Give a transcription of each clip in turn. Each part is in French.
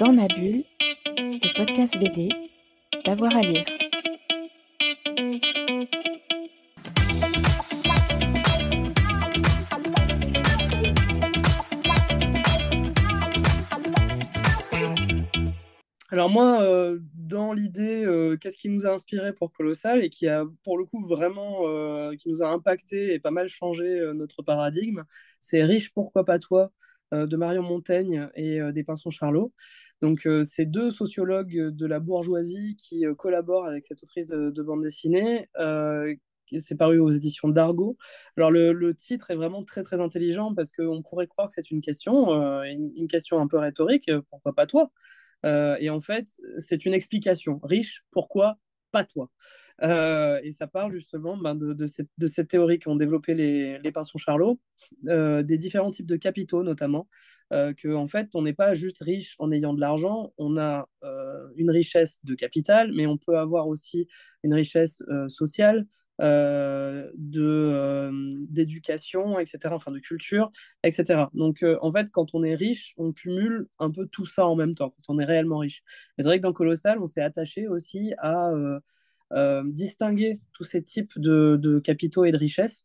Dans ma bulle, le podcast BD, d'avoir à lire. Alors moi, euh, dans l'idée, euh, qu'est-ce qui nous a inspiré pour Colossal et qui a pour le coup vraiment, euh, qui nous a impacté et pas mal changé notre paradigme, c'est Riche, pourquoi pas toi? De Marion Montaigne et des Pinsons Charlot. Donc c'est deux sociologues de la bourgeoisie qui collaborent avec cette autrice de, bande dessinée. c'est paru aux éditions d'Argo. Alors le, titre est vraiment très très intelligent parce qu'on pourrait croire que c'est une question, une, question un peu rhétorique, pourquoi pas toi? Euh, et en fait, c'est une explication. Riche, pourquoi pas toi. Euh, Et ça parle justement ben, de, cette, théorie qu'ont développé les, les pinsons Charlot, euh, des différents types de capitaux notamment, que en fait, on n'est pas juste riche en ayant de l'argent, on a une richesse de capital, mais on peut avoir aussi une richesse sociale, euh, de euh, d'éducation, etc., enfin de culture, etc. Donc euh, en fait, quand on est riche, on cumule un peu tout ça en même temps, quand on est réellement riche. C'est vrai que dans Colossal, on s'est attaché aussi à distinguer tous ces types de, de capitaux et de richesses.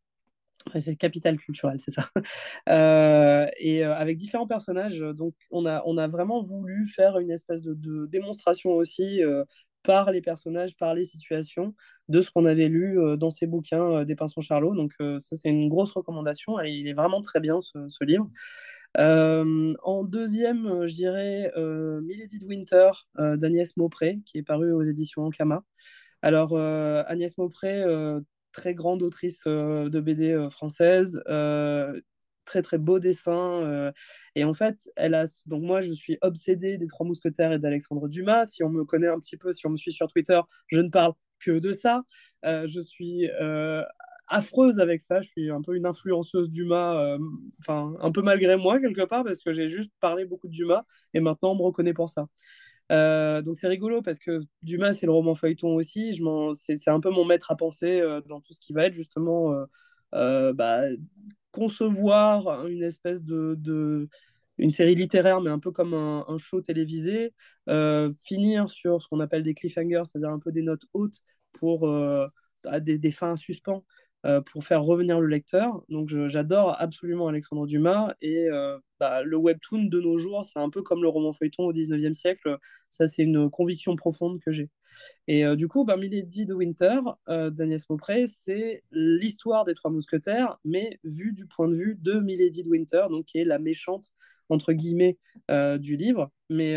C'est capital culturel, c'est ça. et avec différents personnages, donc on a, on a vraiment voulu faire une espèce de, de démonstration aussi par les personnages, par les situations, de ce qu'on avait lu euh, dans ces bouquins euh, des Pinsons Charlot. Donc euh, ça, c'est une grosse recommandation et il est vraiment très bien ce, livre. en deuxième, je dirais Milady de Winter d'Agnès Maupré, qui est paru aux éditions Ankama. Alors, Agnès Maupré, très grande autrice de BD française, très très beau dessin. Euh, et en fait, elle a. Donc, moi, je suis obsédée des Trois Mousquetaires et d'Alexandre Dumas. Si on me connaît un petit peu, si on me suit sur Twitter, je ne parle que de ça. Euh, je suis euh, affreuse avec ça. Je suis un peu une influenceuse Dumas, enfin, un peu malgré moi, quelque part, parce que j'ai juste parlé beaucoup de Dumas et maintenant on me reconnaît pour ça. donc c'est rigolo parce que Dumas, c'est le roman feuilleton aussi. C'est un peu mon maître à penser dans tout ce qui va être justement bah, concevoir une espèce de, une série littéraire, mais un peu comme un, show télévisé, euh, finir sur ce qu'on appelle des cliffhangers, c'est-à-dire un peu des notes hautes pour euh, des, des, fins suspens euh, pour faire revenir le lecteur. Donc j'adore absolument Alexandre Dumas et bah, le webtoon de nos jours, c'est un peu comme le roman feuilleton au 19e siècle. Ça, c'est une conviction profonde que j'ai. Et du coup, bah, Milady de Winter d'Agnès Maupré, c'est l'histoire des Trois Mousquetaires, mais vue du point de vue de Milady de Winter, donc qui est la méchante entre guillemets du livre. Mais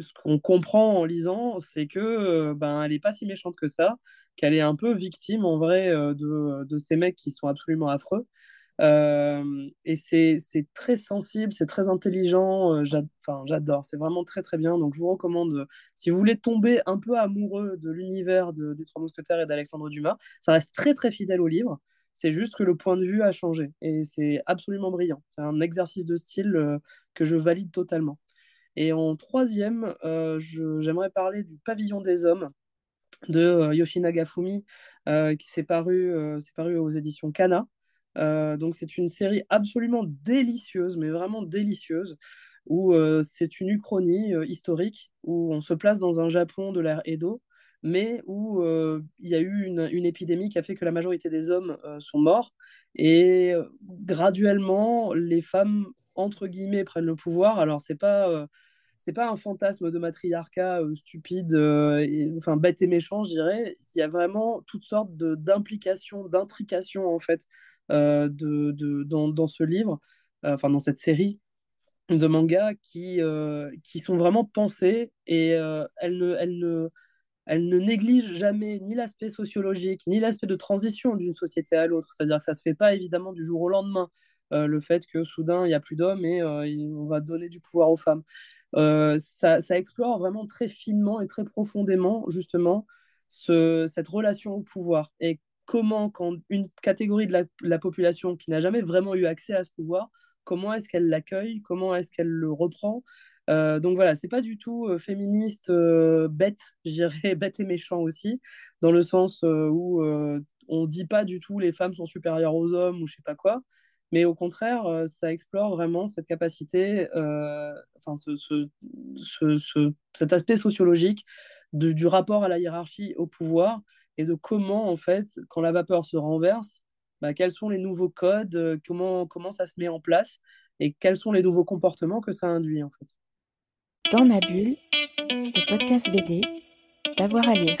ce qu'on comprend en lisant, c'est que ben elle est pas si méchante que ça, qu'elle est un peu victime en vrai de, de, ces mecs qui sont absolument affreux. et c'est très sensible, c'est très intelligent. J'adore, c'est vraiment très très bien. Donc je vous recommande, si vous voulez tomber un peu amoureux de l'univers de, des Trois Mousquetaires et d'Alexandre Dumas, ça reste très très fidèle au livre. C'est juste que le point de vue a changé et c'est absolument brillant. C'est un exercice de style que je valide totalement. Et en troisième, euh, j'aimerais parler du Pavillon des Hommes de euh, Yoshinaga Fumi, euh, qui s'est paru, paru aux éditions Kana. donc c'est une série absolument délicieuse, mais vraiment délicieuse, où c'est une uchronie historique, où on se place dans un Japon de l'ère Edo, mais où il y a eu une, une, épidémie qui a fait que la majorité des hommes sont morts, et graduellement, les femmes, entre guillemets, prennent le pouvoir. Alors c'est pas c'est pas un fantasme de matriarcat euh, stupide, euh, et, enfin bête et méchant, je dirais. Il y a vraiment toutes sortes d'implications, d'intrications en fait euh, de, de, dans, dans, ce livre, enfin dans cette série de mangas qui, qui sont vraiment pensées et elles ne, elles ne elle ne néglige jamais ni l'aspect sociologique, ni l'aspect de transition d'une société à l'autre. C'est-à-dire que ça ne se fait pas évidemment du jour au lendemain, le fait que soudain il n'y a plus d'hommes et on va donner du pouvoir aux femmes. Euh, ça, explore vraiment très finement et très profondément justement cette relation au pouvoir et comment quand une catégorie de la, population qui n'a jamais vraiment eu accès à ce pouvoir, comment est-ce qu'elle l'accueille, comment est-ce qu'elle le reprend. Euh, donc voilà, c'est pas du tout euh, féministe bête, je dirais bête et méchant aussi, dans le sens où on dit pas du tout les femmes sont supérieures aux hommes ou je sais pas quoi, mais au contraire, euh, ça explore vraiment cette capacité, euh, enfin, ce, ce- ce- ce- cet aspect sociologique du rapport à la hiérarchie, au pouvoir, et de comment, en fait, quand la vapeur se renverse, bah, quels sont les nouveaux codes, euh, comment, comment ça se met en place, et quels sont les nouveaux comportements que ça induit, en fait. Dans ma bulle, le podcast BD, d'avoir à lire.